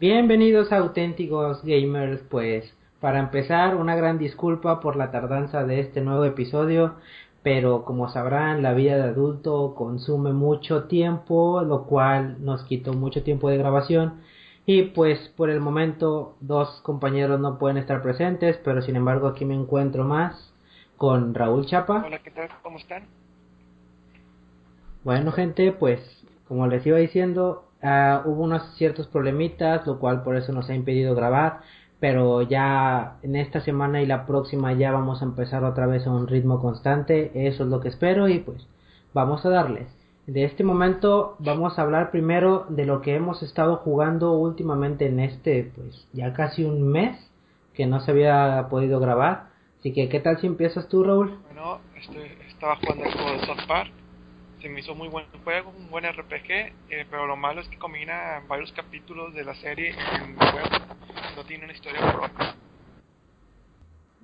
Bienvenidos a auténticos gamers, pues para empezar una gran disculpa por la tardanza de este nuevo episodio, pero como sabrán la vida de adulto consume mucho tiempo, lo cual nos quitó mucho tiempo de grabación y pues por el momento dos compañeros no pueden estar presentes, pero sin embargo aquí me encuentro más con Raúl Chapa. Hola, ¿qué tal? ¿Cómo están? Bueno gente, pues como les iba diciendo, Uh, hubo unos ciertos problemitas, lo cual por eso nos ha impedido grabar, pero ya en esta semana y la próxima ya vamos a empezar otra vez a un ritmo constante, eso es lo que espero y pues vamos a darles. De este momento vamos a hablar primero de lo que hemos estado jugando últimamente en este pues ya casi un mes que no se había podido grabar. Así que, ¿qué tal si empiezas tú, Raúl? Bueno, estaba jugando el juego de South Park se me hizo muy buen juego, un buen RPG, eh, pero lo malo es que combina varios capítulos de la serie en el juego, no tiene una historia propia.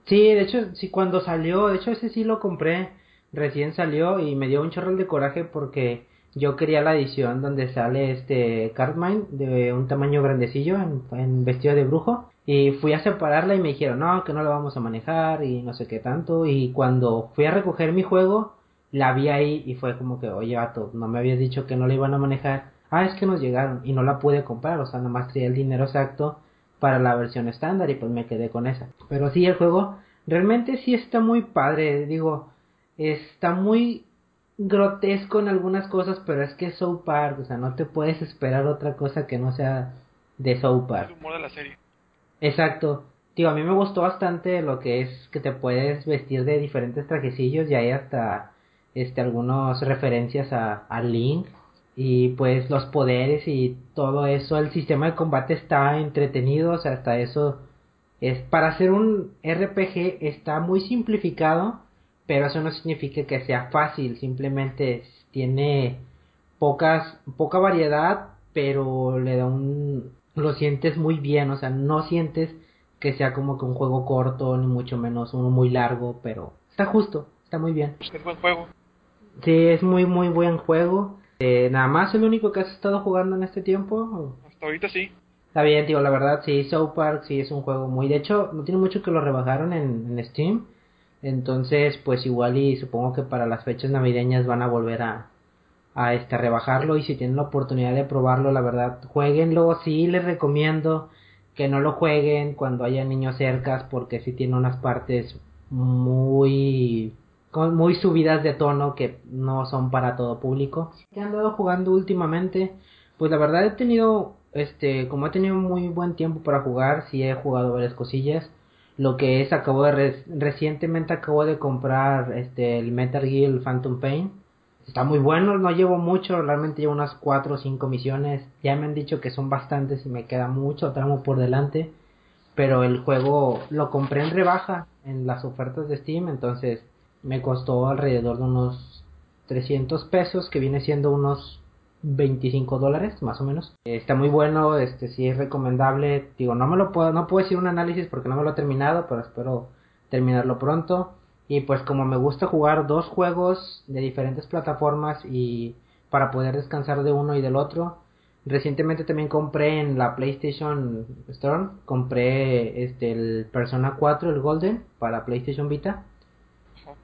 Sí, de hecho, sí, cuando salió, de hecho ese sí lo compré, recién salió y me dio un chorro de coraje porque yo quería la edición donde sale este Cartmine de un tamaño grandecillo en, en, vestido de brujo y fui a separarla y me dijeron no que no la vamos a manejar y no sé qué tanto y cuando fui a recoger mi juego la vi ahí y fue como que, oye, vato, no me habías dicho que no la iban a manejar. Ah, es que nos llegaron y no la pude comprar, o sea, nomás traía el dinero exacto para la versión estándar y pues me quedé con esa. Pero sí, el juego realmente sí está muy padre, digo, está muy grotesco en algunas cosas, pero es que es South Park, o sea, no te puedes esperar otra cosa que no sea de South Park. El humor de la serie. Exacto. Digo, a mí me gustó bastante lo que es que te puedes vestir de diferentes trajecillos y hay hasta este, algunas referencias a, a Link y pues los poderes y todo eso, el sistema de combate está entretenido, o sea, hasta eso es para hacer un RPG está muy simplificado, pero eso no significa que sea fácil, simplemente tiene pocas poca variedad, pero le da un lo sientes muy bien, o sea, no sientes que sea como que un juego corto ni mucho menos uno muy largo, pero está justo, está muy bien. Es buen juego. Sí, es muy, muy buen juego. Eh, nada más el único que has estado jugando en este tiempo. Hasta ahorita sí. Está bien, tío, la verdad, sí, South Park sí es un juego muy... De hecho, no tiene mucho que lo rebajaron en, en Steam. Entonces, pues igual y supongo que para las fechas navideñas van a volver a, a este, rebajarlo. Y si tienen la oportunidad de probarlo, la verdad, jueguenlo. Sí, les recomiendo que no lo jueguen cuando haya niños cercas porque sí tiene unas partes muy muy subidas de tono que no son para todo público. ¿Qué he andado jugando últimamente? Pues la verdad he tenido, este, como he tenido muy buen tiempo para jugar, sí he jugado varias cosillas. Lo que es, acabo de, recientemente acabo de comprar, este, el Metal Gear Phantom Pain. Está muy bueno, no llevo mucho, realmente llevo unas 4 o 5 misiones. Ya me han dicho que son bastantes y me queda mucho tramo por delante. Pero el juego lo compré en rebaja en las ofertas de Steam, entonces me costó alrededor de unos 300 pesos, que viene siendo unos 25 dólares más o menos. Está muy bueno, este sí es recomendable. Digo, no me lo puedo, no puedo decir un análisis porque no me lo he terminado, pero espero terminarlo pronto. Y pues como me gusta jugar dos juegos de diferentes plataformas y para poder descansar de uno y del otro, recientemente también compré en la PlayStation Store, compré este el Persona 4, el Golden para PlayStation Vita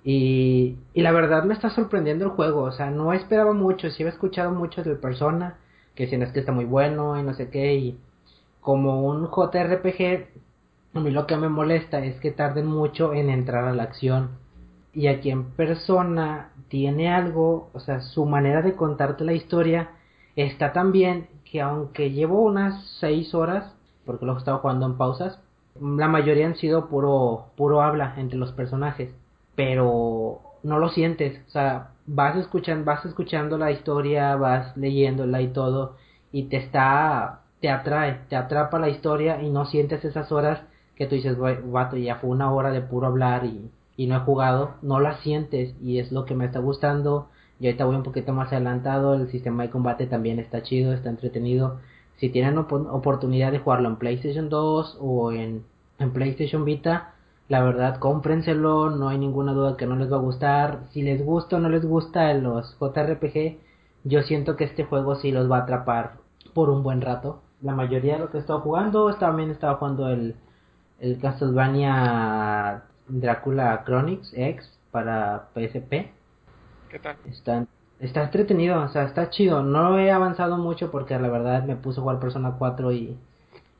y, y la verdad me está sorprendiendo el juego, o sea, no esperaba mucho, sí había escuchado mucho del Persona, que si no es que está muy bueno y no sé qué, y como un JRPG, a mí lo que me molesta es que tarden mucho en entrar a la acción. Y aquí en Persona tiene algo, o sea, su manera de contarte la historia está tan bien que aunque llevo unas 6 horas, porque lo he estado jugando en pausas, la mayoría han sido puro, puro habla entre los personajes pero no lo sientes, o sea, vas escuchando, vas escuchando la historia, vas leyéndola y todo, y te está, te atrae, te atrapa la historia y no sientes esas horas que tú dices, vato, ya fue una hora de puro hablar y, y no he jugado, no la sientes y es lo que me está gustando. Y ahorita voy un poquito más adelantado, el sistema de combate también está chido, está entretenido. Si tienen oportunidad de jugarlo en PlayStation 2 o en, en PlayStation Vita, la verdad, cómprenselo, no hay ninguna duda que no les va a gustar. Si les gusta o no les gusta los JRPG, yo siento que este juego sí los va a atrapar por un buen rato. la mayoría de lo que he estado jugando. También estaba jugando el, el Castlevania Dracula Chronicles X para PSP. ¿Qué tal? Está, está entretenido, o sea, está chido. No he avanzado mucho porque la verdad me puse a jugar Persona 4 y,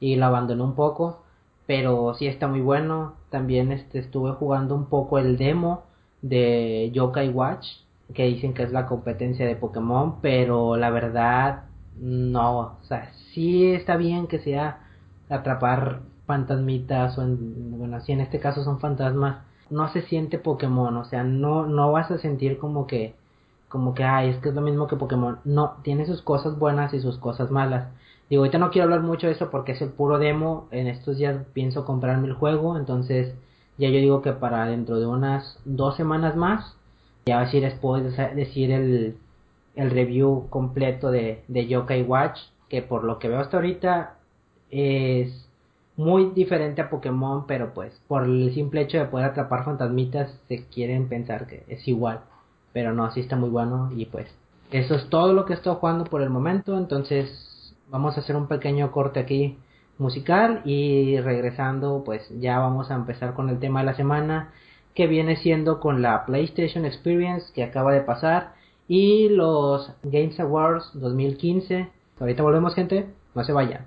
y lo abandoné un poco. Pero sí está muy bueno. También este, estuve jugando un poco el demo de Yokai Watch, que dicen que es la competencia de Pokémon, pero la verdad no, o sea, sí está bien que sea atrapar fantasmitas o en, bueno, así en este caso son fantasmas, no se siente Pokémon, o sea, no no vas a sentir como que como que ay, es que es lo mismo que Pokémon. No, tiene sus cosas buenas y sus cosas malas. Digo, ahorita no quiero hablar mucho de eso porque es el puro demo. En estos días pienso comprarme el juego, entonces ya yo digo que para dentro de unas dos semanas más, ya puedo decir el, el review completo de, de Yokai Watch, que por lo que veo hasta ahorita es muy diferente a Pokémon, pero pues por el simple hecho de poder atrapar fantasmitas se quieren pensar que es igual, pero no, así está muy bueno y pues eso es todo lo que estoy jugando por el momento, entonces vamos a hacer un pequeño corte aquí musical y regresando pues ya vamos a empezar con el tema de la semana que viene siendo con la PlayStation Experience que acaba de pasar y los Games Awards 2015. Ahorita volvemos gente, no se vayan.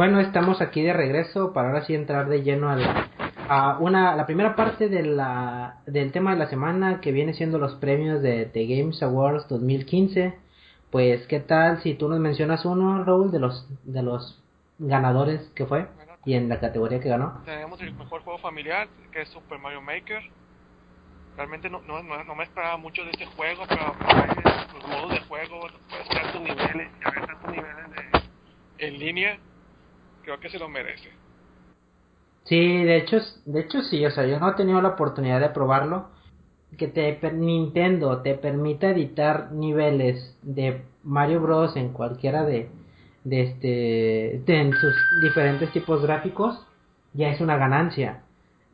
Bueno, estamos aquí de regreso para ahora sí entrar de lleno a la, una, la primera parte de la, del tema de la semana que viene siendo los premios de The Games Awards 2015. Pues, ¿qué tal si tú nos mencionas uno, Raúl, de los, de los ganadores que fue y en la categoría que ganó? Tenemos el mejor juego familiar, que es Super Mario Maker. Realmente no, no, me esperaba mucho de este juego, pero los modos de juego, puedes crear tus niveles, y tus niveles de, en línea creo que se lo merece. Sí, de hecho, de hecho sí, o sea, yo no he tenido la oportunidad de probarlo. Que te Nintendo te permita editar niveles de Mario Bros en cualquiera de, de este, de en sus diferentes tipos gráficos, ya es una ganancia.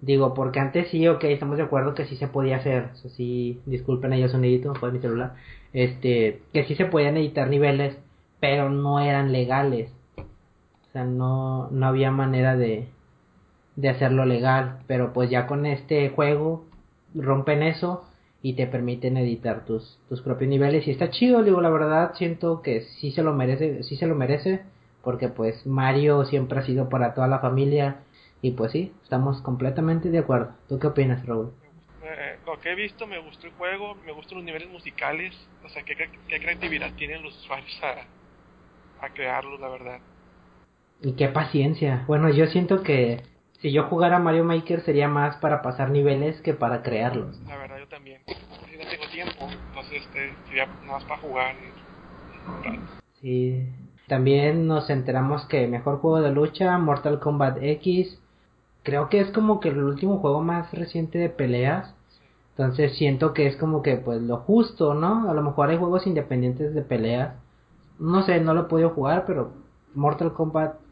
Digo, porque antes sí, ok, estamos de acuerdo que sí se podía hacer. O disculpen ellos sonidito, fue mi celular. Este, que sí se podían editar niveles, pero no eran legales. Sea, no, no había manera de, de hacerlo legal. Pero pues ya con este juego rompen eso y te permiten editar tus, tus propios niveles. Y está chido, digo, la verdad siento que sí se lo merece, sí se lo merece. Porque pues Mario siempre ha sido para toda la familia y pues sí, estamos completamente de acuerdo. ¿Tú qué opinas, Raúl? Eh, lo que he visto, me gustó el juego, me gustan los niveles musicales, o sea, qué, qué creatividad tienen los usuarios a, a crearlos, la verdad. Y qué paciencia. Bueno, yo siento que si yo jugara Mario Maker sería más para pasar niveles que para crearlos. La verdad, yo también. Si no tengo tiempo, entonces este, sería más para jugar. Sí. También nos enteramos que mejor juego de lucha, Mortal Kombat X, creo que es como que el último juego más reciente de peleas. Entonces siento que es como que pues lo justo, ¿no? A lo mejor hay juegos independientes de peleas. No sé, no lo he podido jugar, pero Mortal Kombat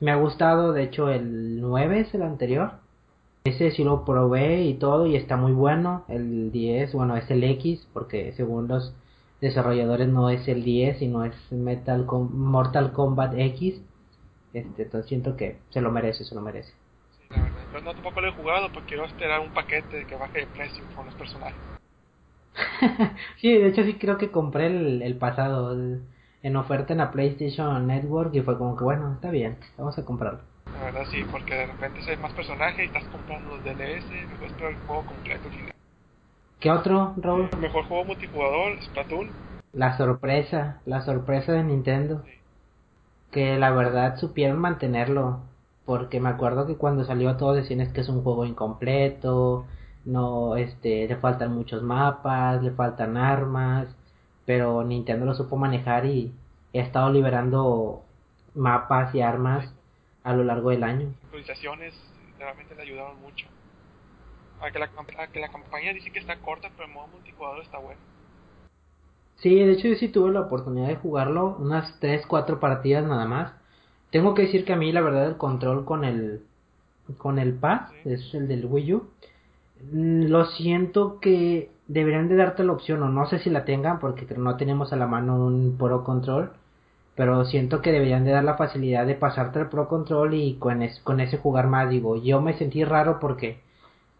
me ha gustado. De hecho, el 9 es el anterior. Ese sí lo probé y todo y está muy bueno. El 10, bueno, es el X, porque según los desarrolladores no es el 10, sino es Metal Mortal Kombat X. Este, entonces siento que se lo merece, se lo merece. Yo no tampoco lo he jugado porque quiero esperar un paquete que baje de precio con los personajes. sí, de hecho sí creo que compré el, pasado en oferta en la PlayStation Network y fue como que bueno, está bien, vamos a comprarlo. La verdad sí, porque de repente hay más personajes y estás comprando los DLS, mejor esperar el juego completo ¿Qué otro, Raúl? El mejor juego multijugador, Splatoon. La sorpresa, la sorpresa de Nintendo. Que la verdad supieron mantenerlo porque me acuerdo que cuando salió todo decían es que es un juego incompleto, no, este, le faltan muchos mapas, le faltan armas, pero Nintendo lo supo manejar y ha estado liberando mapas y armas a lo largo del año. Las actualizaciones realmente le ayudaron mucho. A que, la, que la campaña dice que está corta, pero el modo multijugador está bueno. Sí, de hecho yo sí tuve la oportunidad de jugarlo, unas 3, 4 partidas nada más. Tengo que decir que a mí la verdad el control con el con el pad, es el del Wii U, mm, lo siento que deberían de darte la opción o no sé si la tengan porque no tenemos a la mano un Pro Control, pero siento que deberían de dar la facilidad de pasarte el Pro Control y con, con ese jugar más, digo, yo me sentí raro porque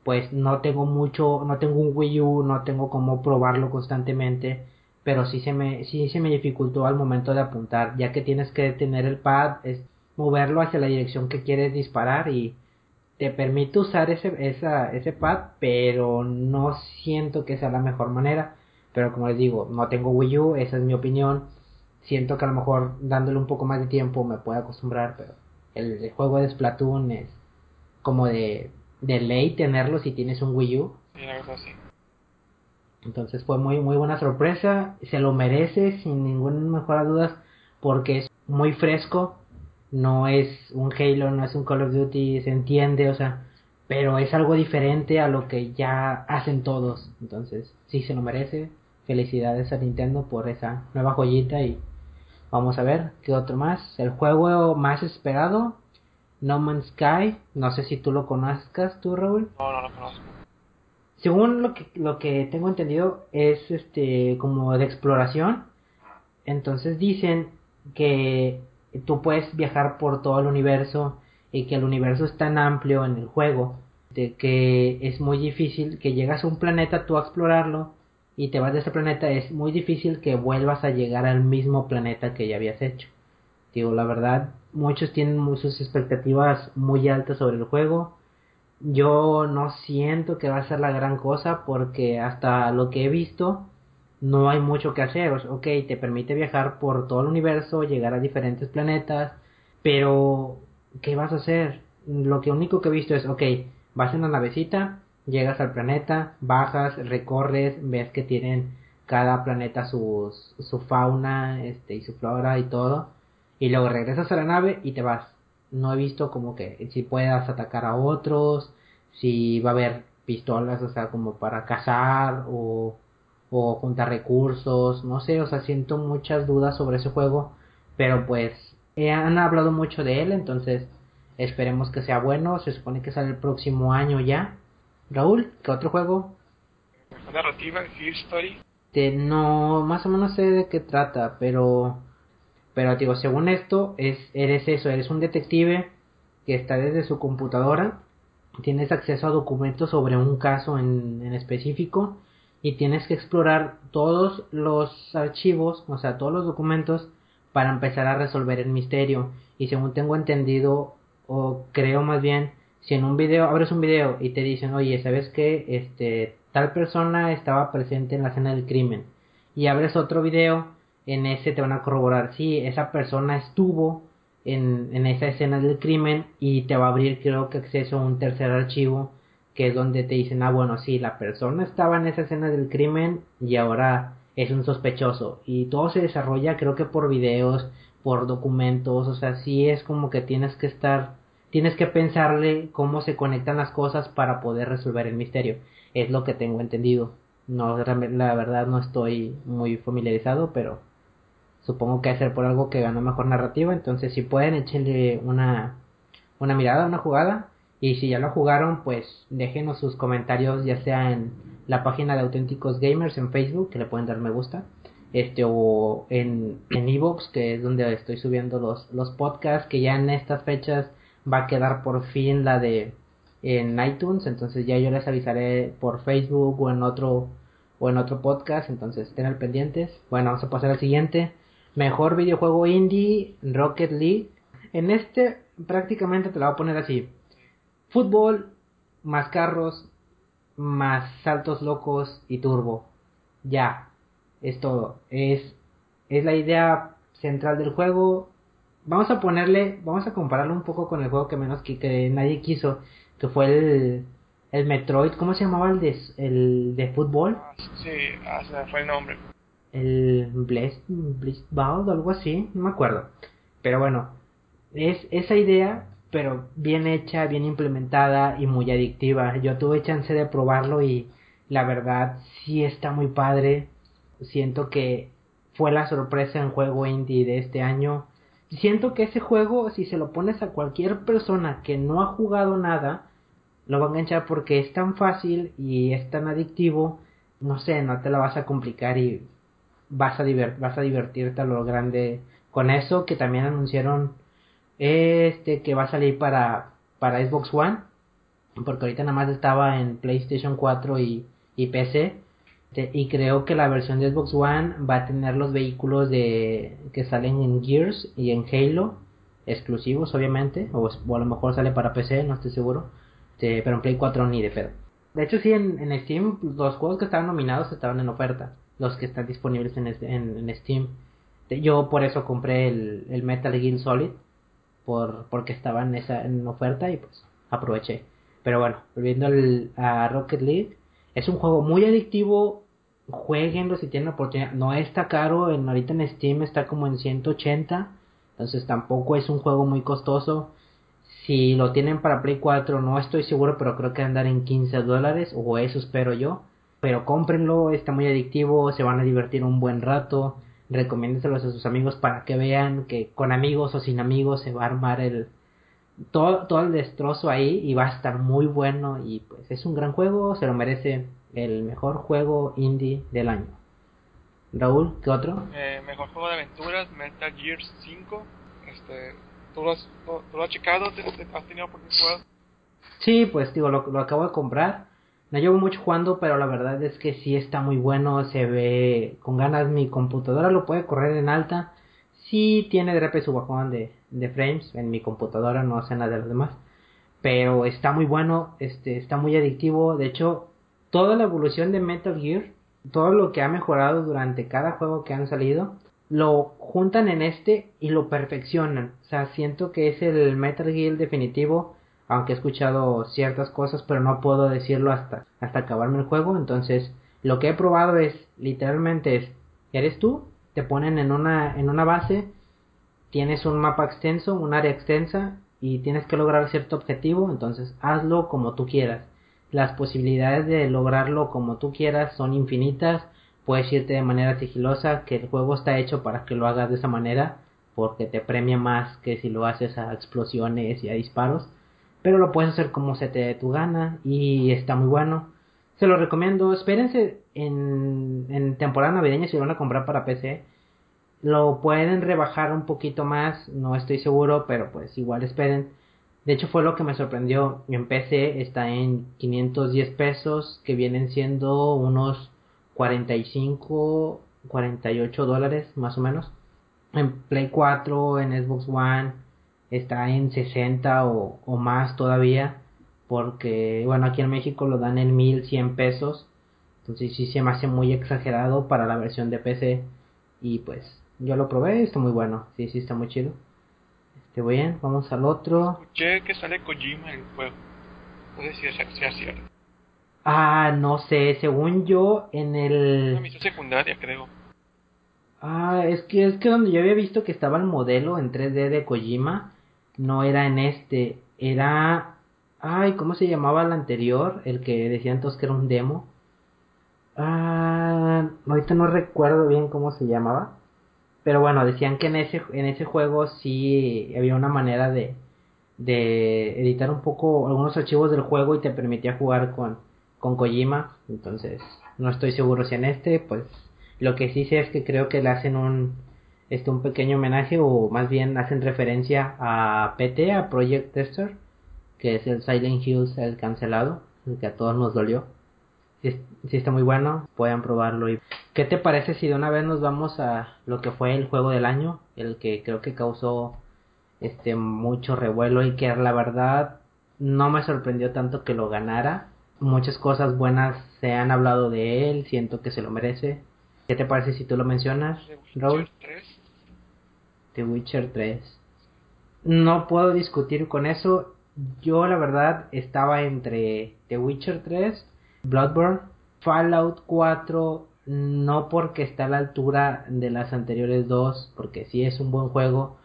pues no tengo mucho, no tengo un Wii U, no tengo cómo probarlo constantemente pero sí se me sí se me dificultó al momento de apuntar. Ya que tienes que tener el pad es moverlo hacia la dirección que quieres disparar y te permite usar ese esa, ese pad pero no siento que sea la mejor manera. Pero como les digo no tengo Wii U esa es mi opinión. Siento que a lo mejor dándole un poco más de tiempo me puedo acostumbrar pero el, juego de Splatoon es como de de ley tenerlo si tienes un Wii U. Sí. Entonces fue muy muy buena sorpresa, se lo merece sin ninguna mejor dudas porque es muy fresco, no es un Halo, no es un Call of Duty, se entiende, o sea, pero es algo diferente a lo que ya hacen todos. Entonces, sí se lo merece. Felicidades a Nintendo por esa nueva joyita y vamos a ver qué otro más. El juego más esperado, No Man's Sky, no sé si tú lo conozcas tú, Raúl. No, no lo conozco según lo que, lo que tengo entendido es este como de exploración entonces dicen que tú puedes viajar por todo el universo y que el universo es tan amplio en el juego de que es muy difícil que llegas a un planeta tú a explorarlo y te vas de ese planeta es muy difícil que vuelvas a llegar al mismo planeta que ya habías hecho. Digo la verdad muchos tienen sus expectativas muy altas sobre el juego. Yo no siento que va a ser la gran cosa porque hasta lo que he visto no hay mucho que hacer. Ok, te permite viajar por todo el universo, llegar a diferentes planetas, pero ¿qué vas a hacer? Lo que único que he visto es, ok, vas en la navecita, llegas al planeta, bajas, recorres, ves que tienen cada planeta su, su fauna este, y su flora y todo, y luego regresas a la nave y te vas no he visto como que si puedas atacar a otros, si va a haber pistolas, o sea, como para cazar o, o juntar recursos, no sé, o sea, siento muchas dudas sobre ese juego, pero pues han hablado mucho de él, entonces esperemos que sea bueno, se supone que sale el próximo año ya. Raúl, ¿qué otro juego? Narrativa, Fear Story. no, más o menos sé de qué trata, pero pero digo, según esto, es, eres eso, eres un detective que está desde su computadora, tienes acceso a documentos sobre un caso en, en específico y tienes que explorar todos los archivos, o sea, todos los documentos para empezar a resolver el misterio. Y según tengo entendido, o creo más bien, si en un video, abres un video y te dicen, oye, ¿sabes qué? Este, tal persona estaba presente en la escena del crimen. Y abres otro video en ese te van a corroborar si esa persona estuvo en, en esa escena del crimen y te va a abrir creo que acceso a un tercer archivo que es donde te dicen ah bueno sí la persona estaba en esa escena del crimen y ahora es un sospechoso y todo se desarrolla creo que por videos por documentos o sea sí es como que tienes que estar tienes que pensarle cómo se conectan las cosas para poder resolver el misterio. Es lo que tengo entendido. No la verdad no estoy muy familiarizado pero supongo que ser por algo que ganó mejor narrativa, entonces si pueden échenle una, una mirada, una jugada, y si ya lo jugaron, pues déjenos sus comentarios ya sea en la página de Auténticos Gamers en Facebook, que le pueden dar me gusta, este o en en Evox, que es donde estoy subiendo los, los podcasts, que ya en estas fechas va a quedar por fin la de en iTunes, entonces ya yo les avisaré por Facebook o en otro o en otro podcast, entonces estén al pendientes. Bueno, vamos a pasar al siguiente. Mejor videojuego indie, Rocket League. En este prácticamente te la voy a poner así. Fútbol, más carros, más saltos locos y turbo. Ya, es todo. Es, es la idea central del juego. Vamos a ponerle, vamos a compararlo un poco con el juego que menos que, nadie quiso, que fue el, el Metroid. ¿Cómo se llamaba el de, el de fútbol? Sí, ah, fue el nombre el Blitzball o algo así, no me acuerdo. Pero bueno, es esa idea, pero bien hecha, bien implementada y muy adictiva. Yo tuve chance de probarlo y la verdad sí está muy padre. Siento que fue la sorpresa en juego indie de este año. Siento que ese juego, si se lo pones a cualquier persona que no ha jugado nada, lo va a enganchar porque es tan fácil y es tan adictivo. No sé, no te la vas a complicar y vas a, vas a divertirte a lo grande con eso, que también anunciaron este que va a salir para, para Xbox One, porque ahorita nada más estaba en PlayStation 4 y, y PC. Y creo que la versión de Xbox One va a tener los vehículos de que salen en Gears y en Halo, exclusivos obviamente, o, a lo mejor sale para PC, no estoy seguro, pero en Play 4 ni de pedo. De hecho sí, en, en Steam los juegos que estaban nominados estaban en oferta los que están disponibles en, en, Steam. Yo por eso compré el, Metal Gear Solid, por, porque estaba en esa en oferta y pues aproveché. Pero bueno, volviendo al, a Rocket League, es un juego muy adictivo. Jueguenlo si tienen oportunidad. No está caro, en, ahorita en Steam está como en 180. Entonces tampoco es un juego muy costoso. Si lo tienen para Play 4 no estoy seguro, pero creo que andar en 15 dólares, o eso espero yo pero cómprenlo, está muy adictivo, se van a divertir un buen rato, recomiéndenselos a sus amigos para que vean que con amigos o sin amigos se va a armar el todo, todo el destrozo ahí y va a estar muy bueno y pues es un gran juego, se lo merece el mejor juego indie del año. Raúl, ¿qué otro? Eh, mejor juego de aventuras, Metal Gear 5. Este, ¿tú, lo has, lo, has checado? ¿Has tenido oportunidad Sí, pues digo, lo, lo acabo de comprar no llevo mucho jugando, pero la verdad es que sí está muy bueno, se ve con ganas mi computadora, lo puede correr en alta. Sí tiene de repente su bajón de, de frames en mi computadora, no hace nada de los demás. Pero está muy bueno, este, está muy adictivo. De hecho, toda la evolución de Metal Gear, todo lo que ha mejorado durante cada juego que han salido, lo juntan en este y lo perfeccionan. O sea, siento que es el Metal Gear definitivo aunque he escuchado ciertas cosas, pero no puedo decirlo hasta, hasta acabarme el juego. Entonces, lo que he probado es, literalmente es, eres tú, te ponen en una, en una base, tienes un mapa extenso, un área extensa, y tienes que lograr cierto objetivo, entonces hazlo como tú quieras. Las posibilidades de lograrlo como tú quieras son infinitas. Puedes irte de manera sigilosa, que el juego está hecho para que lo hagas de esa manera, porque te premia más que si lo haces a explosiones y a disparos. Pero lo puedes hacer como se te dé tu gana y está muy bueno. Se lo recomiendo. Espérense en, en temporada navideña si lo van a comprar para PC lo pueden rebajar un poquito más, no estoy seguro, pero pues igual esperen. De hecho fue lo que me sorprendió. En PC está en 510 pesos, que vienen siendo unos 45, 48 dólares más o menos. En Play 4, en Xbox One, está en 60 o, o más todavía. Porque, bueno, aquí en México lo dan en 1100 pesos. Entonces sí se me hace muy exagerado para la versión de PC. Y pues yo lo probé, está muy bueno. Sí, sí, está muy chido. Este, bien, vamos al otro. Escuché que sale Kojima en el juego. No sé si es, cierto. Ah, no sé, según yo, en el... Una misión secundaria, creo. Ah, es que, es que donde yo había visto que estaba el modelo en 3D de Kojima, no era en este, era... Ay, ¿cómo se llamaba el anterior? El que decían todos que era un demo. Ah, ahorita no recuerdo bien cómo se llamaba. Pero bueno, decían que en ese, en ese juego sí había una manera de, de editar un poco algunos archivos del juego y te permitía jugar con, con Kojima. Entonces, no estoy seguro si en este, pues lo que sí sé es que creo que le hacen un, este, un pequeño homenaje o más bien hacen referencia a PT, a Project Tester, que es el Silent Hills, el cancelado, el que a todos nos dolió sí, está muy bueno, pueden probarlo. y ¿Qué te parece si de una vez nos vamos a lo que fue el juego del año? El que creo que causó este mucho revuelo y que la verdad no me sorprendió tanto que lo ganara. Muchas cosas buenas se han hablado de él, siento que se lo merece. ¿Qué te parece si tú lo mencionas, Raúl? The Witcher 3. No puedo discutir con eso. Yo la verdad estaba entre The Witcher 3 Bloodborne, Fallout 4 no porque está a la altura de las anteriores dos, porque sí es un buen juego,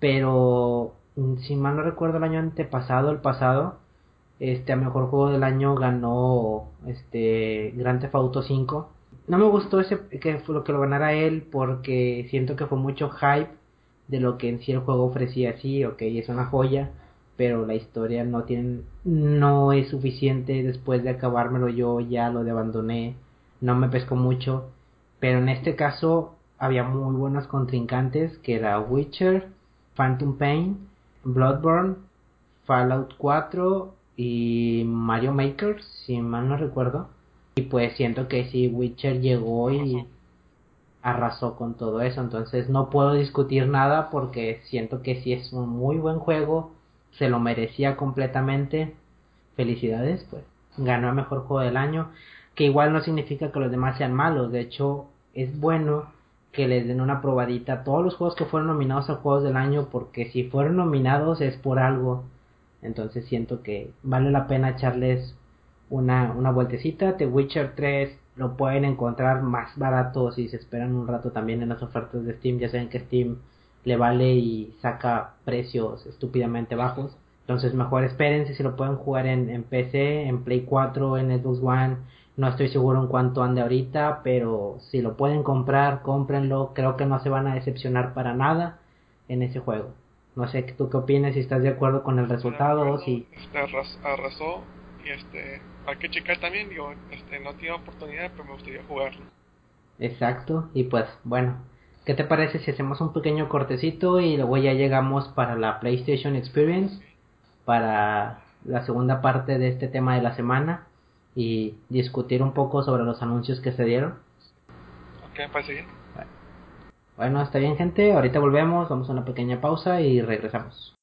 pero mm, si mal no recuerdo el año antepasado, el pasado, este a mejor juego del año ganó este Grand Theft Auto 5. No me gustó ese que fue lo que lo ganara él porque siento que fue mucho hype de lo que en sí el juego ofrecía, sí, ok, es una joya, pero la historia no tiene no es suficiente. Después de acabármelo yo ya lo de abandoné no me pescó mucho. Pero en este caso había muy buenos contrincantes que era Witcher Phantom Pain Bloodborne Fallout 4 y Mario Maker si mal no recuerdo. Y pues siento que sí Witcher llegó y arrasó con todo eso entonces no puedo discutir nada porque siento que sí es un muy buen juego se lo merecía completamente. Felicidades, pues ganó el mejor juego del año, que igual no significa que los demás sean malos, de hecho es bueno que les den una probadita a todos los juegos que fueron nominados a juegos del año, porque si fueron nominados es por algo, entonces siento que vale la pena echarles una, una vueltecita. The Witcher 3 lo pueden encontrar más barato si se esperan un rato también en las ofertas de Steam, ya saben que Steam le vale y saca precios estúpidamente bajos. Entonces mejor espérense si lo pueden jugar en, en PC, en Play 4, en Xbox One. No estoy seguro en cuánto ande ahorita, pero si lo pueden comprar, cómprenlo. Creo que no se van a decepcionar para nada en ese juego. No sé tú qué opinas, si estás de acuerdo con el resultado o si... Este arrasó y este hay que checar también, digo, este no tiene oportunidad, pero me gustaría jugarlo. Exacto, y pues bueno, ¿Qué te parece si hacemos un pequeño cortecito y luego ya llegamos para la PlayStation Experience, para la segunda parte de este tema de la semana y discutir un poco sobre los anuncios que se dieron? Ok, parece bien. Bueno, está bien gente, ahorita volvemos, vamos a una pequeña pausa y regresamos.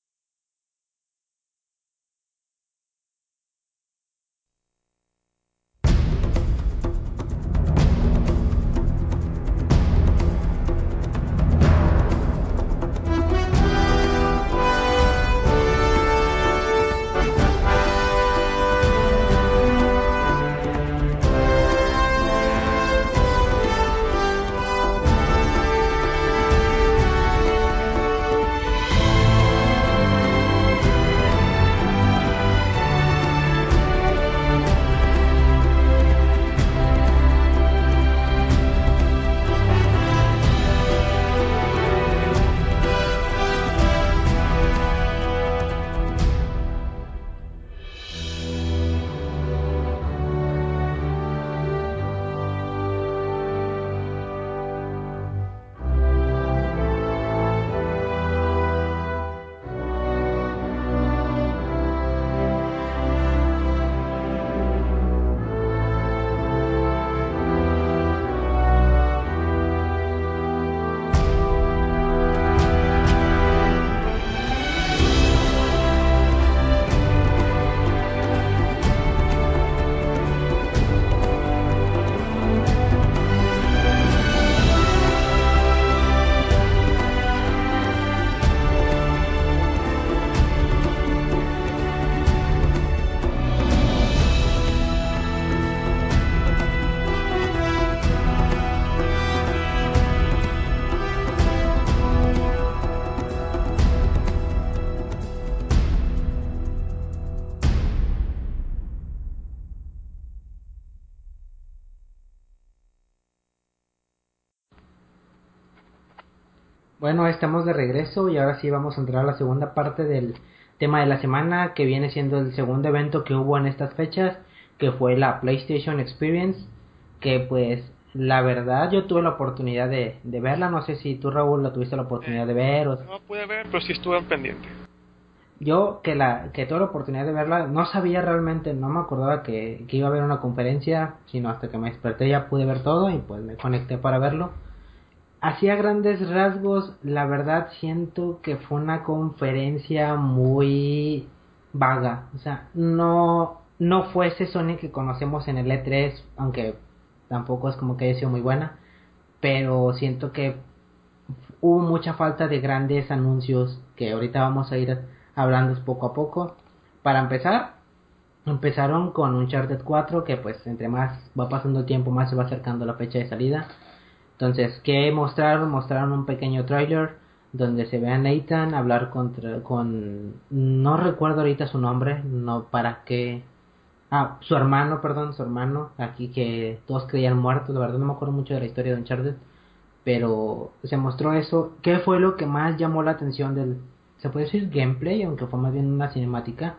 Bueno, estamos de regreso y ahora sí vamos a entrar a la segunda parte del tema de la semana que viene siendo el segundo evento que hubo en estas fechas, que fue la PlayStation Experience, que pues la verdad yo tuve la oportunidad de, de verla, no sé si tú Raúl la tuviste la oportunidad de ver o... No pude ver, pero sí estuve en pendiente. Yo que la que tuve la oportunidad de verla, no sabía realmente, no me acordaba que, que iba a haber una conferencia, sino hasta que me desperté ya pude ver todo y pues me conecté para verlo Hacía grandes rasgos, la verdad siento que fue una conferencia muy vaga. O sea, no, no fue ese Sony que conocemos en el E3, aunque tampoco es como que haya sido muy buena. Pero siento que hubo mucha falta de grandes anuncios que ahorita vamos a ir hablando poco a poco. Para empezar, empezaron con un Charted 4 que pues entre más va pasando el tiempo más se va acercando la fecha de salida entonces, ¿qué mostraron? Mostraron un pequeño trailer donde se ve a Nathan hablar contra, con... No recuerdo ahorita su nombre, no para qué... Ah, su hermano, perdón, su hermano, aquí que todos creían muerto, la verdad no me acuerdo mucho de la historia de Uncharted, pero se mostró eso. ¿Qué fue lo que más llamó la atención del... Se puede decir gameplay, aunque fue más bien una cinemática.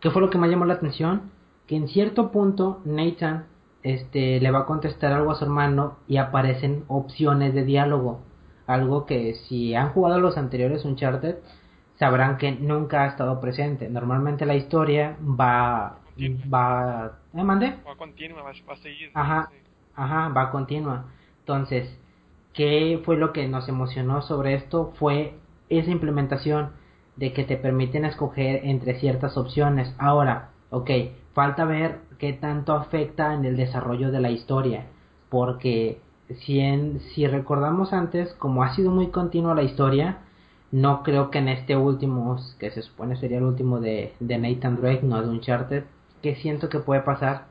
¿Qué fue lo que más llamó la atención? Que en cierto punto Nathan este le va a contestar algo a su hermano y aparecen opciones de diálogo. Algo que si han jugado los anteriores Uncharted sabrán que nunca ha estado presente. Normalmente la historia va va ¿eh, mande? va continua va, a seguir ajá ajá va continua. Entonces qué fue lo que nos emocionó sobre esto fue esa implementación de que te permiten escoger entre ciertas opciones. Ahora ok falta ver qué tanto afecta en el desarrollo de la historia, porque si, en, si recordamos antes, como ha sido muy continua la historia, no creo que en este último, que se supone sería el último de, de Nathan Drake, no de Uncharted, que siento que puede pasar,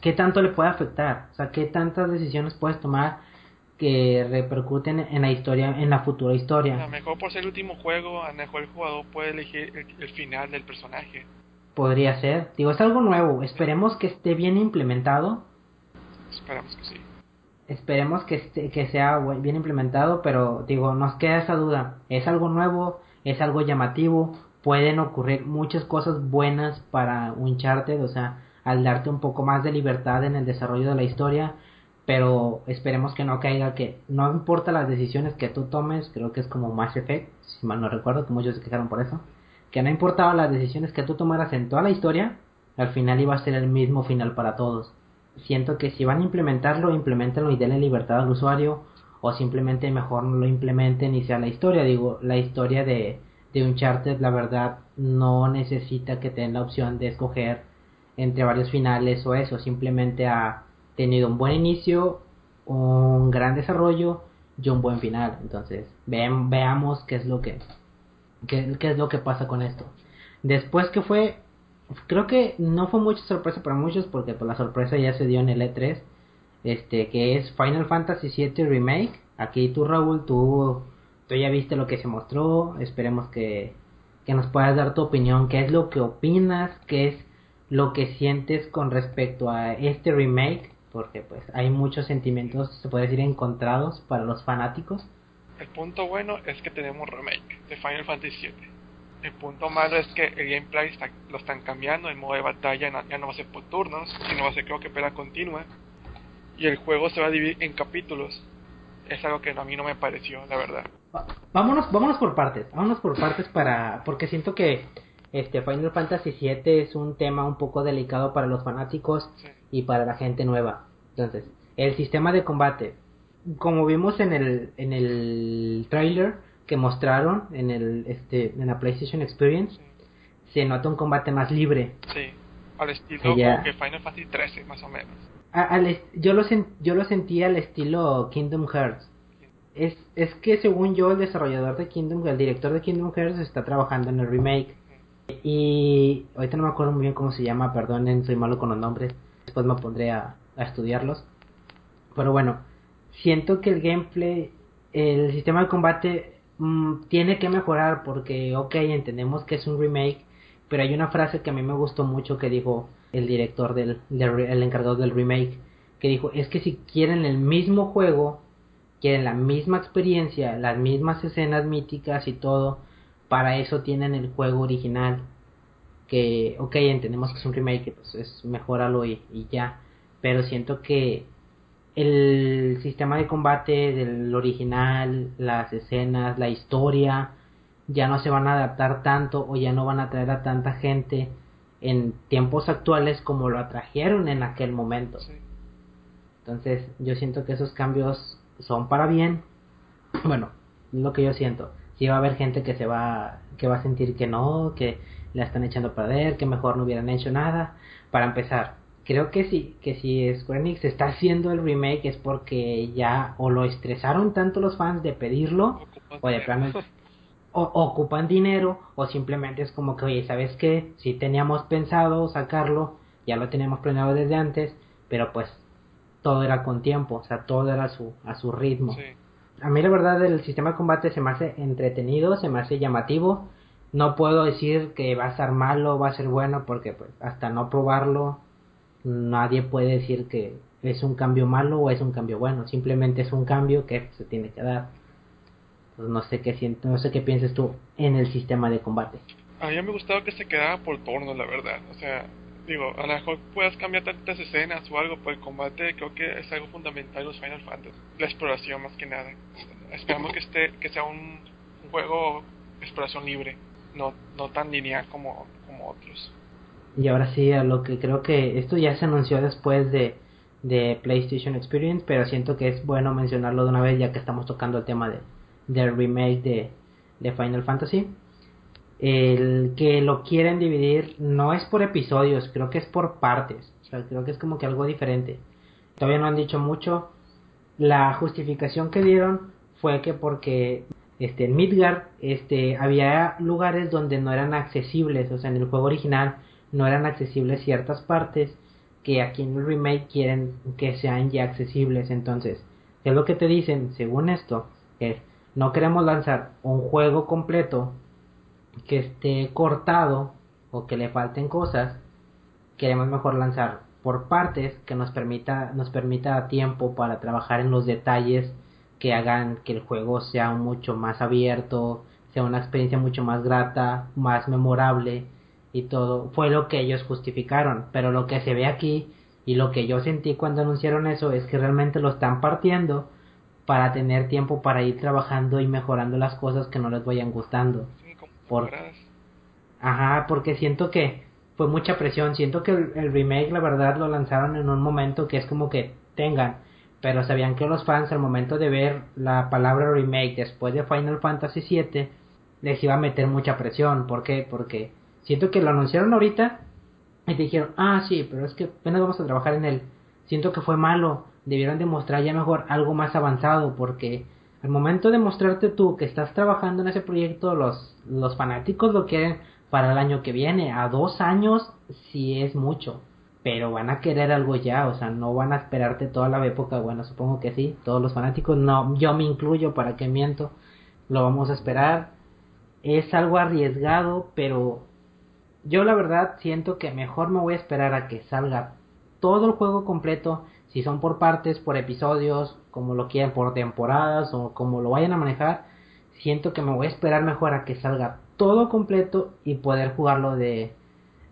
qué tanto le puede afectar, o sea, qué tantas decisiones puedes tomar que repercuten en la historia, en la futura historia. A lo mejor por ser el último juego, a lo mejor el jugador puede elegir el final del personaje. Podría ser. Digo, es algo nuevo. Esperemos que esté bien implementado. Esperemos que sí. Esperemos que, esté, que sea bien implementado, pero digo, nos queda esa duda. Es algo nuevo, es algo llamativo. Pueden ocurrir muchas cosas buenas para Uncharted, o sea, al darte un poco más de libertad en el desarrollo de la historia. Pero esperemos que no caiga que no importa las decisiones que tú tomes, creo que es como Mass Effect, si mal no recuerdo, que muchos se quejaron por eso que no importaba las decisiones que tú tomaras en toda la historia, al final iba a ser el mismo final para todos. Siento que si van a implementarlo, implementenlo y denle libertad al usuario, o simplemente mejor no lo implementen y sea la historia. Digo, la historia de, de Uncharted, la verdad, no necesita que tenga la opción de escoger entre varios finales o eso, simplemente ha tenido un buen inicio, un gran desarrollo y un buen final. Entonces, veamos qué es lo que qué, es lo que pasa con esto. Después que fue, creo que no fue mucha sorpresa para muchos porque pues, la sorpresa ya se dio en el E3, este, que es Final Fantasy VII Remake. Aquí tú Raúl, tú, tú ya viste lo que se mostró, esperemos que, que nos puedas dar tu opinión, qué es lo que opinas, qué es lo que sientes con respecto a este remake, porque pues hay muchos sentimientos, se puede decir, encontrados para los fanáticos. El punto bueno es que tenemos remake de Final Fantasy VII. El punto malo es que el gameplay lo están cambiando, el modo de batalla ya no va a ser por turnos, sino va a ser creo que pelea continua. Y el juego se va a dividir en capítulos. Es algo que a mí no me pareció, la verdad. Vámonos, vámonos por partes, vámonos por partes para, porque siento que este Final Fantasy VII es un tema un poco delicado para los fanáticos y para la gente nueva. Entonces, el sistema de combate, como vimos en el, en el trailer que mostraron en el este en la PlayStation Experience, se nota un combate más libre. Sí, al estilo que Final Fantasy 13 más o menos. yo lo yo lo sentí al estilo Kingdom Hearts. Es, es que según yo el desarrollador de Kingdom, el director de Kingdom Hearts está trabajando en el remake. Y ahorita no me acuerdo muy bien cómo se llama, perdonen, soy malo con los nombres. Después me pondré a, a estudiarlos. Pero bueno, siento que el gameplay, el sistema de combate mm, tiene que mejorar porque, ok, entendemos que es un remake, pero hay una frase que a mí me gustó mucho que dijo el director del, el encargado del remake, que dijo, es que si quieren el mismo juego, quieren la misma experiencia, las mismas escenas míticas y todo, para eso tienen el juego original. Que, ok, entendemos que es un remake, pues es mejoralo y, y ya. Pero siento que el sistema de combate del original, las escenas, la historia, ya no se van a adaptar tanto o ya no van a traer a tanta gente en tiempos actuales como lo atrajeron en aquel momento. Entonces yo siento que esos cambios son para bien. Bueno, lo que yo siento. Si va a haber gente que se va, que va a sentir que no, que la están echando a perder, que mejor no hubieran hecho nada. Para empezar, creo que sí, que si Square Enix está haciendo el remake es porque ya o lo estresaron tanto los fans de pedirlo, o de plano o, ocupan dinero, o simplemente es como que, oye, ¿sabes qué? Si teníamos pensado sacarlo, ya lo teníamos planeado desde antes, pero pues todo era con tiempo, o sea, todo era a su, a su ritmo. A mí la verdad el sistema de combate se me hace entretenido, se me hace llamativo. No puedo decir que va a ser malo va a ser bueno porque pues hasta no probarlo nadie puede decir que es un cambio malo o es un cambio bueno, simplemente es un cambio que se tiene que dar. Pues no sé qué siento, no sé qué piensas tú en el sistema de combate. A mí me gustaba que se quedara por turnos, la verdad. O sea, digo, a lo mejor puedas cambiar tantas escenas o algo, pero el combate creo que es algo fundamental en los Final Fantasy. La exploración más que nada. Esperamos que esté, que sea un, juego de exploración libre, no, no tan lineal como, como otros. Y ahora sí, a lo que creo que esto ya se anunció después de, de PlayStation Experience, pero siento que es bueno mencionarlo de una vez ya que estamos tocando el tema de, del remake de, de Final Fantasy. El que lo quieren dividir no es por episodios, creo que es por partes. O sea, creo que es como que algo diferente. Todavía no han dicho mucho. La justificación que dieron fue que porque este, en Midgard este, había lugares donde no eran accesibles. O sea, en el juego original no eran accesibles ciertas partes que aquí en el remake quieren que sean ya accesibles. Entonces, ¿qué es lo que te dicen? Según esto, es no queremos lanzar un juego completo que esté cortado o que le falten cosas. Queremos mejor lanzar por partes que nos permita nos permita tiempo para trabajar en los detalles que hagan que el juego sea mucho más abierto, sea una experiencia mucho más grata, más memorable y todo fue lo que ellos justificaron. Pero lo que se ve aquí y lo que yo sentí cuando anunciaron eso es que realmente lo están partiendo para tener tiempo para ir trabajando y mejorando las cosas que no les vayan gustando. Por... ajá porque siento que fue mucha presión. Siento que el, remake la verdad lo lanzaron en un momento que es como que tengan pero sabían que los fans al momento de ver la palabra remake después de Final Fantasy VII les iba a meter mucha presión. ¿por qué? porque Siento que lo anunciaron ahorita y te dijeron, ah, sí, pero es que apenas vamos a trabajar en él. Siento que fue malo. Debieron demostrar ya mejor algo más avanzado porque al momento de mostrarte tú que estás trabajando en ese proyecto, los, los fanáticos lo quieren para el año que viene. A dos años sí es mucho. Pero van a querer algo ya, o sea, no van a esperarte toda la época. Bueno, supongo que sí, todos los fanáticos, no, yo me incluyo, para que miento, lo vamos a esperar. Es algo arriesgado, pero yo la verdad siento que mejor me voy a esperar a que salga todo el juego completo, si son por partes, por episodios, como lo quieran, por temporadas o como lo vayan a manejar. Siento que me voy a esperar mejor a que salga todo completo y poder jugarlo de,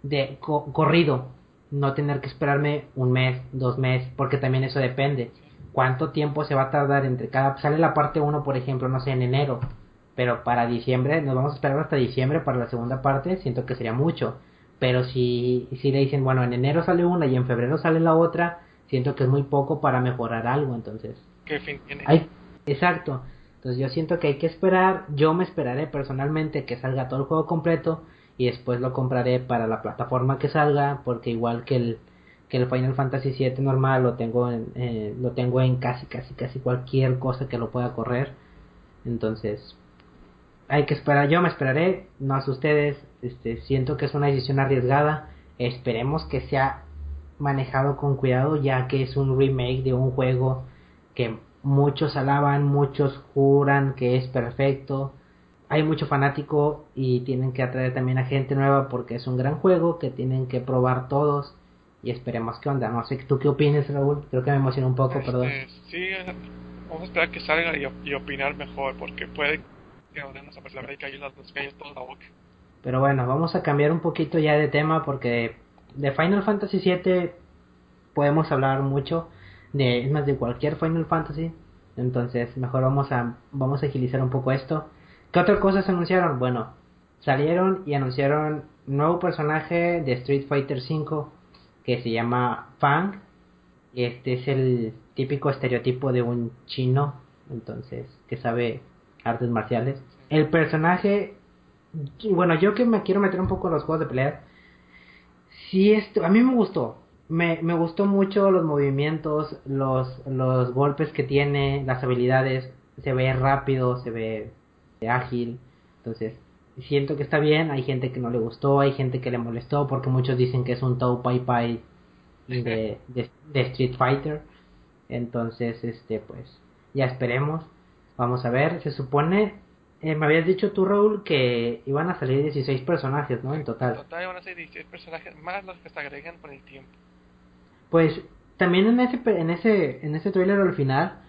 de corrido. No tener que esperarme un mes, dos meses, porque también eso depende. ¿Cuánto tiempo se va a tardar entre cada... Sale la parte 1, por ejemplo, no sé, en enero pero para diciembre, nos vamos a esperar hasta diciembre para la segunda parte, siento que sería mucho. Pero si, si le dicen, bueno, en enero sale una y en febrero sale la otra, siento que es muy poco para mejorar algo, entonces. ¿Qué fin tiene? exacto. Entonces yo siento que hay que esperar, yo me esperaré personalmente que salga todo el juego completo y después lo compraré para la plataforma que salga, porque igual que el, que el Final Fantasy VII normal lo tengo en, eh, lo tengo en casi casi casi cualquier cosa que lo pueda correr. Entonces, hay que esperar, yo me esperaré, no sé ustedes, este, siento que es una decisión arriesgada, esperemos que sea manejado con cuidado ya que es un remake de un juego que muchos alaban, muchos juran que es perfecto, hay mucho fanático y tienen que atraer también a gente nueva porque es un gran juego que tienen que probar todos y esperemos que onda, no sé, ¿tú qué opinas Raúl? Creo que me emocionó un poco, este, perdón. Sí, vamos a esperar que salga y, opinar mejor, porque puede que nos y que las dos calles toda la. Pero bueno, vamos a cambiar un poquito ya de tema porque de Final Fantasy VII podemos hablar mucho, de, es más de cualquier Final Fantasy, entonces mejor vamos a, vamos a agilizar un poco esto. ¿Qué otras cosas anunciaron? Bueno, salieron y anunciaron nuevo personaje de Street Fighter V que se llama Fang. Este es el típico estereotipo de un chino, entonces, que sabe artes marciales. El personaje, bueno, yo que me quiero meter un poco en los juegos de pelea, sí, esto, a mí me gustó. Me, me gustó mucho los movimientos, los, los golpes que tiene, las habilidades. Se ve rápido, se ve ágil. Entonces, siento que está bien. Hay gente que no le gustó, hay gente que le molestó porque muchos dicen que es un Tau Pai Pai de, de, Street Fighter. Entonces, este, pues, ya esperemos. Vamos a ver, se supone, eh, me habías dicho tú, Raúl, que iban a salir 16 personajes, ¿no? En total. En total iban a salir 16 personajes más los que se agregan con el tiempo. Pues, también en ese, en ese, en ese trailer al final,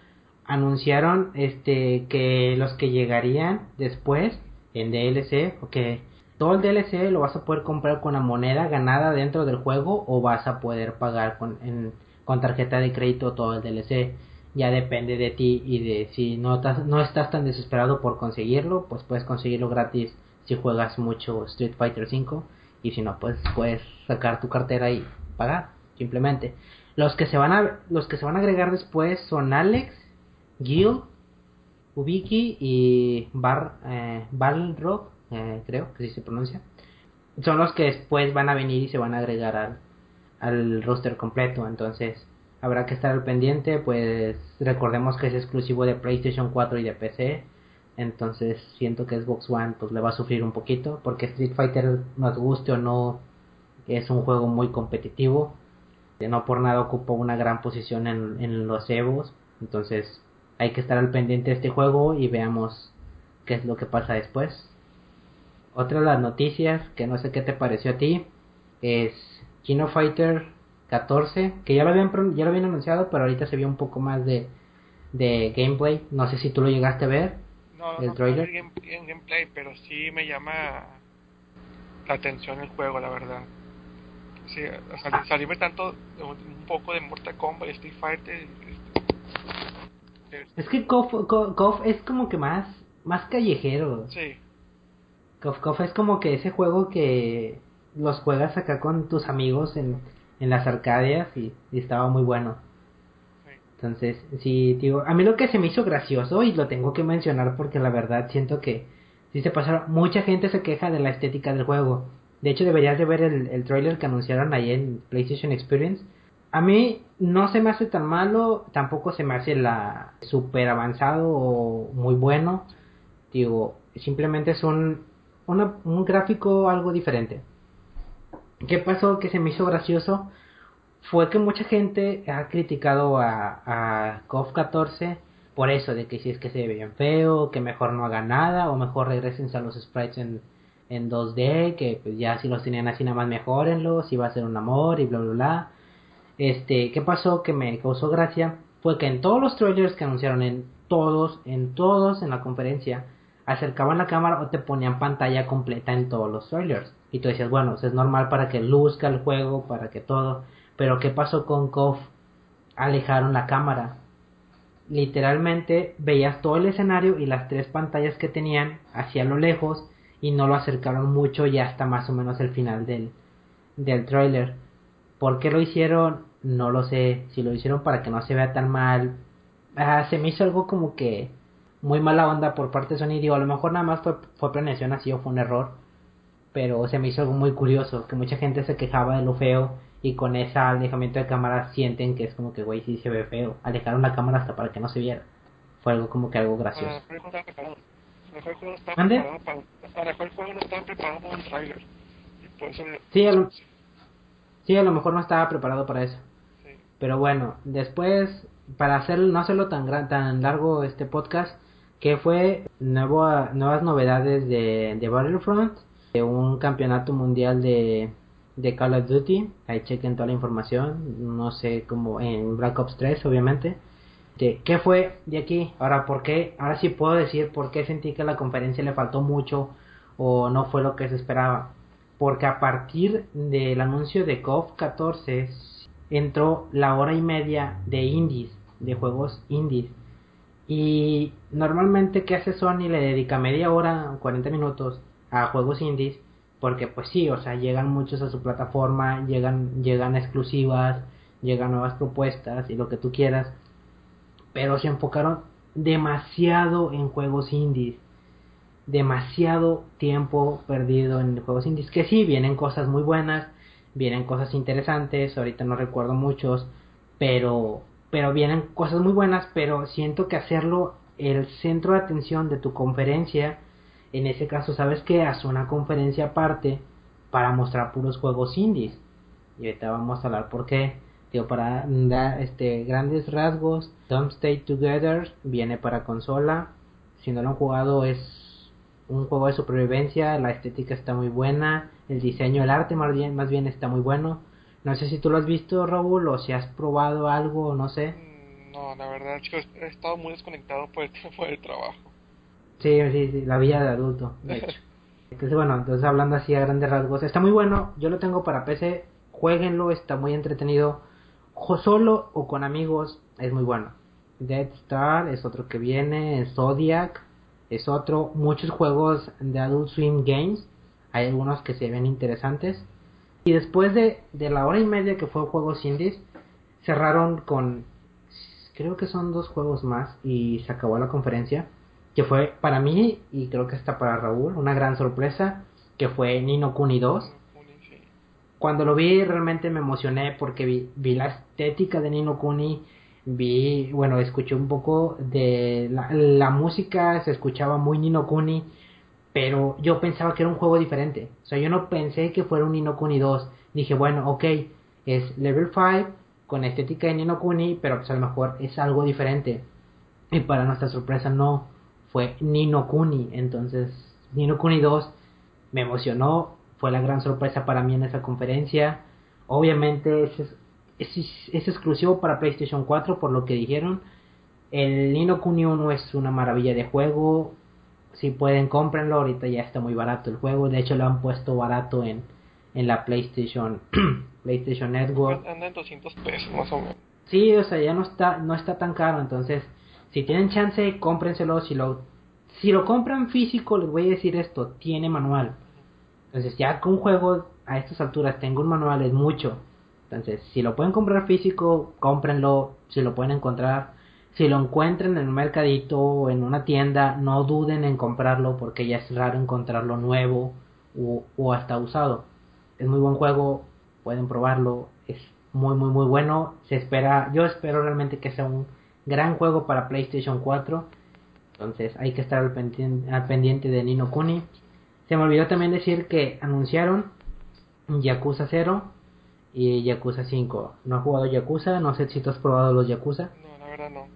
anunciaron este que los que llegarían después en DLC, porque todo el DLC lo vas a poder comprar con la moneda ganada dentro del juego o vas a poder pagar con, con tarjeta de crédito todo el DLC. Ya depende de ti y de si no, no estás tan desesperado por conseguirlo, pues puedes conseguirlo gratis si juegas mucho Street Fighter 5 y si no pues puedes sacar tu cartera y pagar simplemente. Los que se van a los que se van a agregar después son Alex, Gil, Ubiki y Bar, eh, eh, creo que así se pronuncia. Son los que después van a venir y se van a agregar al, al roster completo. Entonces habrá que estar al pendiente. Pues recordemos que es exclusivo de PlayStation 4 y de PC. Entonces siento que Xbox One pues le va a sufrir un poquito. Porque Street Fighter, nos guste o no, es un juego muy competitivo. No por nada ocupa una gran posición en, en los Evos. Entonces hay que estar al pendiente de este juego y veamos qué es lo que pasa después. Otra de las noticias, que no sé qué te pareció a ti, es Kino Fighter 14, que ya lo habían, ya lo habían anunciado, pero ahorita se vio un poco más de, de gameplay. No sé si tú lo llegaste a ver. No, el no, trailer. en gameplay, pero sí me llama la atención el juego, la verdad. Sí, salirme tanto un poco de Mortal Kombat y Street Fighter es que KOF, es como que más, más callejero. Sí. KOF, es como que ese juego que los juegas acá con tus amigos en, en las arcadias y, estaba muy bueno. Entonces, sí, digo, a mí lo que se me hizo gracioso y lo tengo que mencionar porque la verdad siento que si se pasaron, mucha gente se queja de la estética del juego. De hecho, deberías de ver el, el trailer que anunciaron ahí en PlayStation Experience a mí no se me hace tan malo, tampoco se me hace la super avanzado o muy bueno. Digo, simplemente es un, un gráfico algo diferente. ¿Qué pasó que se me hizo gracioso? Fue que mucha gente ha criticado a, a KOF 14 por eso, de que si es que se ve bien feo, que mejor no haga nada, o mejor regresen a los sprites en, en 2D, que pues ya si los tenían así nada más mejorenlos, si va a ser un amor y bla bla bla este, ¿qué pasó? Que me causó gracia fue que en todos los trailers que anunciaron, en todos, en todos en la conferencia, acercaban la cámara o te ponían pantalla completa en todos los trailers. Y tú decías, bueno, es normal para que luzca el juego, para que todo. Pero ¿qué pasó con KOF? Alejaron la cámara. Literalmente veías todo el escenario y las tres pantallas que tenían hacia lo lejos y no lo acercaron mucho y hasta más o menos el final del, del trailer. ¿Por qué lo hicieron? No lo sé. Si lo hicieron para que no se vea tan mal. Ah, se me hizo algo como que muy mala onda por parte de Sony. Digo, a lo mejor nada más fue, fue planeación así o fue un error. Pero se me hizo algo muy curioso. Que mucha gente se quejaba de lo feo. Y con ese alejamiento de cámara sienten que es como que, güey, sí se ve feo. Alejaron la cámara hasta para que no se viera. Fue algo como que algo gracioso. ¿Mande? A lo mejor el juego no estaba preparado para un trailer. Sí, a lo, Sí, a lo mejor no estaba preparado para eso. Pero bueno, después, para hacer, no hacerlo tan, gran, tan largo este podcast, que fue nuevo, nuevas novedades de, de Battlefront, de un campeonato mundial de, de Call of Duty. Ahí chequen toda la información. No sé cómo, en Black Ops 3, obviamente. ¿Qué fue de aquí? Ahora, ¿por qué? Ahora sí puedo decir por qué sentí que la conferencia le faltó mucho o no fue lo que se esperaba. Porque a partir del anuncio de KOF 14 entró la hora y media de indies, de juegos indies. Y normalmente, ¿qué hace Sony? Le dedica media hora, 40 minutos a juegos indies. Porque pues sí, o sea, llegan muchos a su plataforma, llegan, llegan exclusivas, llegan nuevas propuestas y lo que tú quieras. Pero se enfocaron demasiado en juegos indies. Demasiado tiempo perdido en juegos indies. Que sí, vienen cosas muy buenas, vienen cosas interesantes, ahorita no recuerdo muchos, pero pero vienen cosas muy buenas, pero siento que hacerlo el centro de atención de tu conferencia, en ese caso, ¿sabes que Haz una conferencia aparte para mostrar puros juegos indies. Y ahorita vamos a hablar por qué. Digo, para dar este, grandes rasgos, Don't Stay Together viene para consola. Si no lo han jugado, es un juego de supervivencia. La estética está muy buena. El diseño, el arte más bien, más bien está muy bueno no sé si tú lo has visto, Raúl, o si has probado algo, no sé. Mm, no, la verdad, chicos, he estado muy desconectado por el tiempo del trabajo. Sí, sí, sí, la vida de adulto, de hecho. Entonces, bueno, entonces hablando así a grandes rasgos, está muy bueno, yo lo tengo para PC, jueguenlo, está muy entretenido. O solo o con amigos, es muy bueno. Dead Star es otro que viene, Zodiac es otro, muchos juegos de Adult Swim Games, hay algunos que se ven interesantes. Y después de, de la hora y media que fue Juegos Indies, cerraron con, creo que son dos juegos más y se acabó la conferencia, que fue para mí y creo que está para Raúl, una gran sorpresa, que fue Nino Kuni 2. Cuando lo vi realmente me emocioné porque vi, vi la estética de Nino Kuni, vi, bueno, escuché un poco de la, la música, se escuchaba muy Nino Kuni pero yo pensaba que era un juego diferente. O sea, yo no pensé que fuera un Ninokuni 2. Dije, bueno, ok, es Level 5 con estética de Ninokuni, pero pues a lo mejor es algo diferente. Y para nuestra sorpresa no, fue Ninokuni. Entonces, Ninokuni 2 me emocionó, fue la gran sorpresa para mí en esa conferencia. Obviamente es, es, es exclusivo para PlayStation 4 por lo que dijeron. El Ninokuni 1 es una maravilla de juego, si pueden cómprenlo, ahorita ya está muy barato el juego, de hecho lo han puesto barato en, en la PlayStation PlayStation Network. Anda en 200 pesos más o menos. Sí, o sea, ya no está no está tan caro, entonces si tienen chance, cómprenselo, si lo si lo compran físico, les voy a decir esto, tiene manual. Entonces, ya con un juego a estas alturas tengo un manual es mucho. Entonces, si lo pueden comprar físico, cómprenlo, si lo pueden encontrar si lo encuentran en un mercadito o en una tienda, no duden en comprarlo porque ya es raro encontrarlo nuevo o, hasta usado. Es muy buen juego, pueden probarlo, es muy muy muy bueno. Se espera, yo espero realmente que sea un gran juego para PlayStation 4. Entonces hay que estar al pendiente, al pendiente de Nino Kuni. Se me olvidó también decir que anunciaron Yakuza 0 y Yakuza 5. No he jugado Yakuza, no sé si tú has probado los Yakuza. No, la verdad no.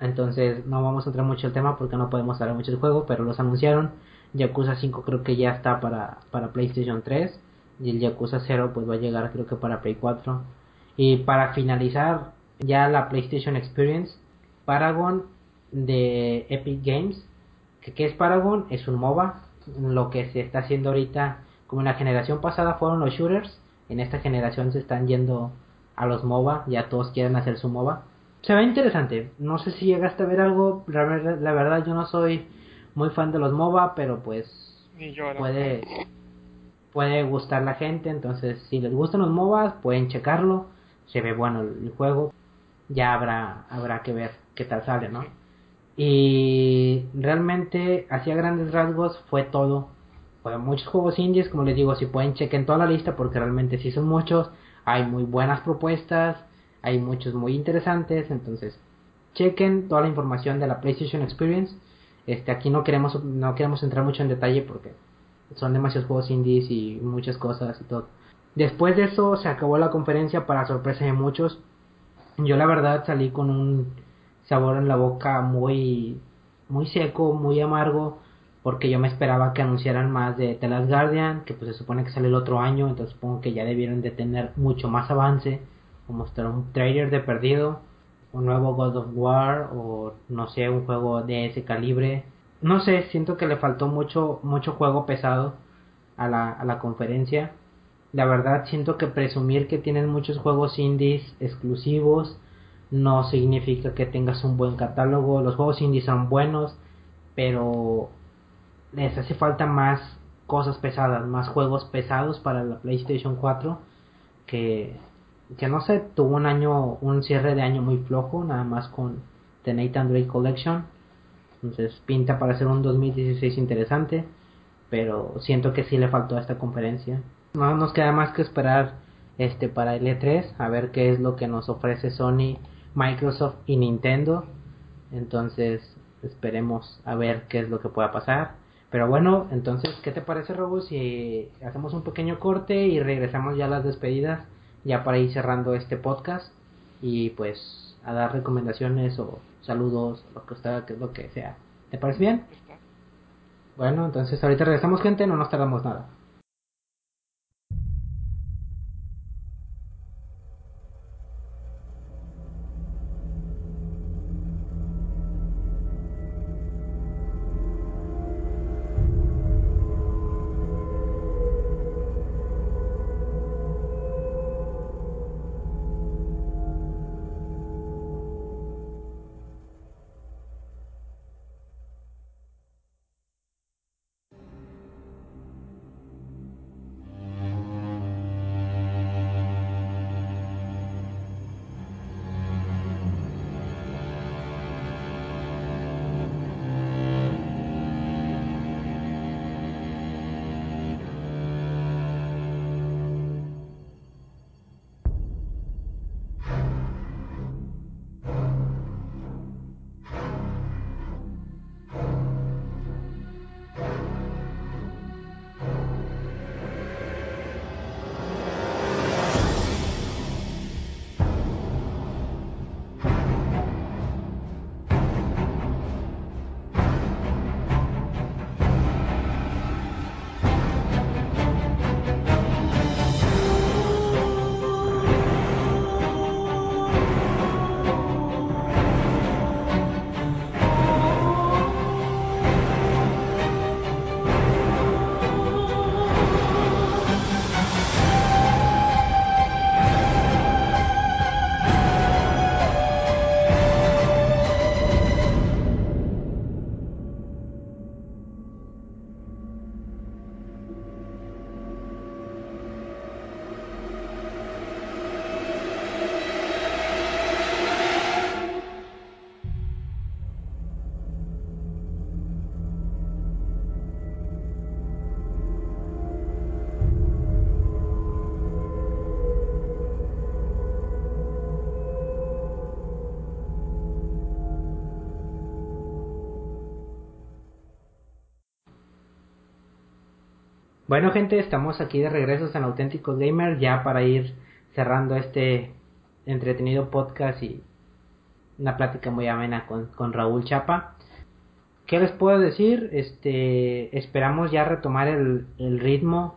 Entonces no vamos a entrar mucho el tema porque no podemos hablar mucho del juego, pero los anunciaron. Yakuza 5 creo que ya está para, para PlayStation 3 y el Yakuza 0 pues va a llegar creo que para Play 4. Y para finalizar ya la PlayStation Experience, Paragon de Epic Games. que ¿Qué es Paragon? Es un MOBA. Lo que se está haciendo ahorita, como en la generación pasada fueron los shooters, en esta generación se están yendo a los MOBA, ya todos quieren hacer su MOBA se ve interesante. No sé si llegaste a ver algo. La, verdad, yo no soy muy fan de los MOBA, pero pues puede puede gustar la gente. Entonces, si les gustan los MOBAs, pueden checarlo. Se ve bueno el, juego. Ya habrá habrá que ver qué tal sale, ¿no? Y realmente, hacia grandes rasgos, fue todo. Fueron muchos juegos indies, como les digo, si pueden chequen toda la lista, porque realmente sí son muchos. Hay muy buenas propuestas hay muchos muy interesantes, entonces chequen toda la información de la PlayStation Experience. Este, aquí no queremos no queremos entrar mucho en detalle porque son demasiados juegos indies y muchas cosas y todo. Después de eso se acabó la conferencia para sorpresa de muchos. Yo la verdad salí con un sabor en la boca muy muy seco, muy amargo porque yo me esperaba que anunciaran más de The Last Guardian, que pues se supone que sale el otro año, entonces supongo que ya debieron de tener mucho más avance mostrar un trailer de perdido. un nuevo God of War o no sé, un juego de ese calibre. No sé, siento que le faltó mucho, mucho juego pesado a la, a la conferencia. La verdad siento que presumir que tienen muchos juegos indies exclusivos no significa que tengas un buen catálogo. Los juegos indies son buenos, pero les hace falta más cosas pesadas, más juegos pesados para la PlayStation 4 que que no sé, tuvo un año, un cierre de año muy flojo, nada más con The Nathan Drake Collection. Entonces pinta para ser un 2016 interesante, pero siento que sí le faltó a esta conferencia. No nos queda más que esperar este para el E3 a ver qué es lo que nos ofrece Sony, Microsoft y Nintendo. Entonces esperemos a ver qué es lo que pueda pasar. Pero bueno, entonces, ¿qué te parece, Robo, si hacemos un pequeño corte y regresamos ya a las despedidas? ya para ir cerrando este podcast y pues a dar recomendaciones o saludos, lo que usted, lo que sea. ¿Te parece bien? Bueno, entonces ahorita regresamos gente, no nos tardamos nada. Bueno gente, estamos aquí de regreso en Auténticos Gamer ya para ir cerrando este entretenido podcast y una plática muy amena con, con Raúl Chapa. ¿Qué les puedo decir? Este, esperamos ya retomar el, ritmo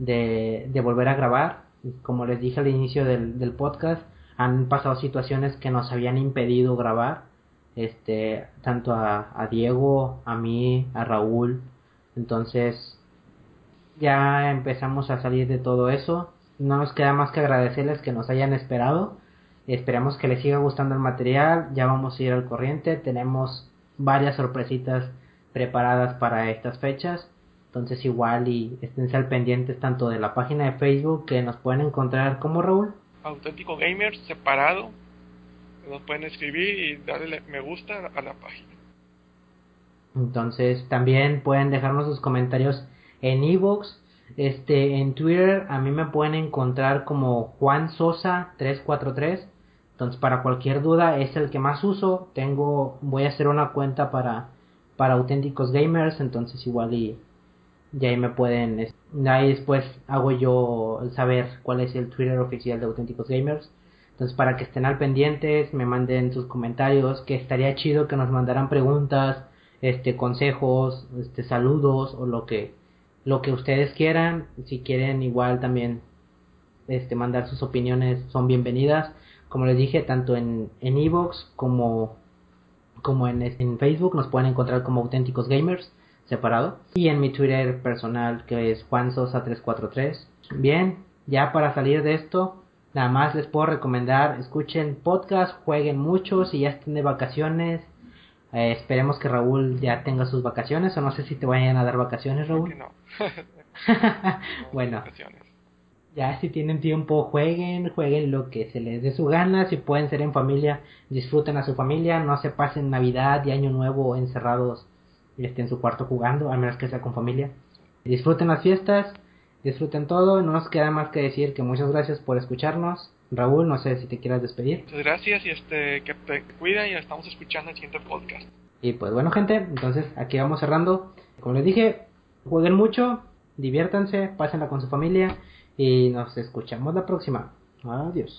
de, de, volver a grabar. Como les dije al inicio del, del, podcast, han pasado situaciones que nos habían impedido grabar. Este, tanto a, a Diego, a mí, a Raúl. Entonces, ya empezamos a salir de todo eso. No nos queda más que agradecerles que nos hayan esperado. Esperamos que les siga gustando el material. Ya vamos a ir al corriente. Tenemos varias sorpresitas preparadas para estas fechas. Entonces igual y estén al pendientes tanto de la página de Facebook que nos pueden encontrar como Raúl. Auténtico Gamer separado. Nos pueden escribir y darle me gusta a la página. Entonces también pueden dejarnos sus comentarios en Evox, este, en Twitter a mí me pueden encontrar como Juan Sosa 343. Entonces para cualquier duda es el que más uso. Tengo, voy a hacer una cuenta para, para auténticos gamers. Entonces igual y, y ahí me pueden, ahí después hago yo saber cuál es el Twitter oficial de auténticos gamers. Entonces para que estén al pendientes, me manden sus comentarios, que estaría chido que nos mandaran preguntas, este consejos, este saludos o lo que lo que ustedes quieran. Si quieren, igual también este, mandar sus opiniones son bienvenidas. Como les dije, tanto en en Evox como, como en, en Facebook nos pueden encontrar como auténticos gamers separado. Y en mi Twitter personal que es juansosa343. Bien, ya para salir de esto, nada más les puedo recomendar, escuchen podcast, jueguen mucho, si ya estén de vacaciones. Eh, esperemos que Raúl ya tenga sus vacaciones o no sé si te vayan a dar vacaciones, Raúl. no. bueno, ya si tienen tiempo jueguen, jueguen lo que se les dé su gana, si pueden ser en familia, disfruten a su familia, no se pasen Navidad y Año Nuevo encerrados este, en su cuarto jugando, a menos que sea con familia. Disfruten las fiestas, disfruten todo, no nos queda más que decir que muchas gracias por escucharnos. Raúl, no sé si te quieras despedir. Muchas gracias y este que te cuiden y nos estamos escuchando en el siguiente podcast. Y pues bueno gente, entonces aquí vamos cerrando. Como les dije, jueguen mucho, diviértanse, pásenla con su familia y nos escuchamos la próxima. Adiós.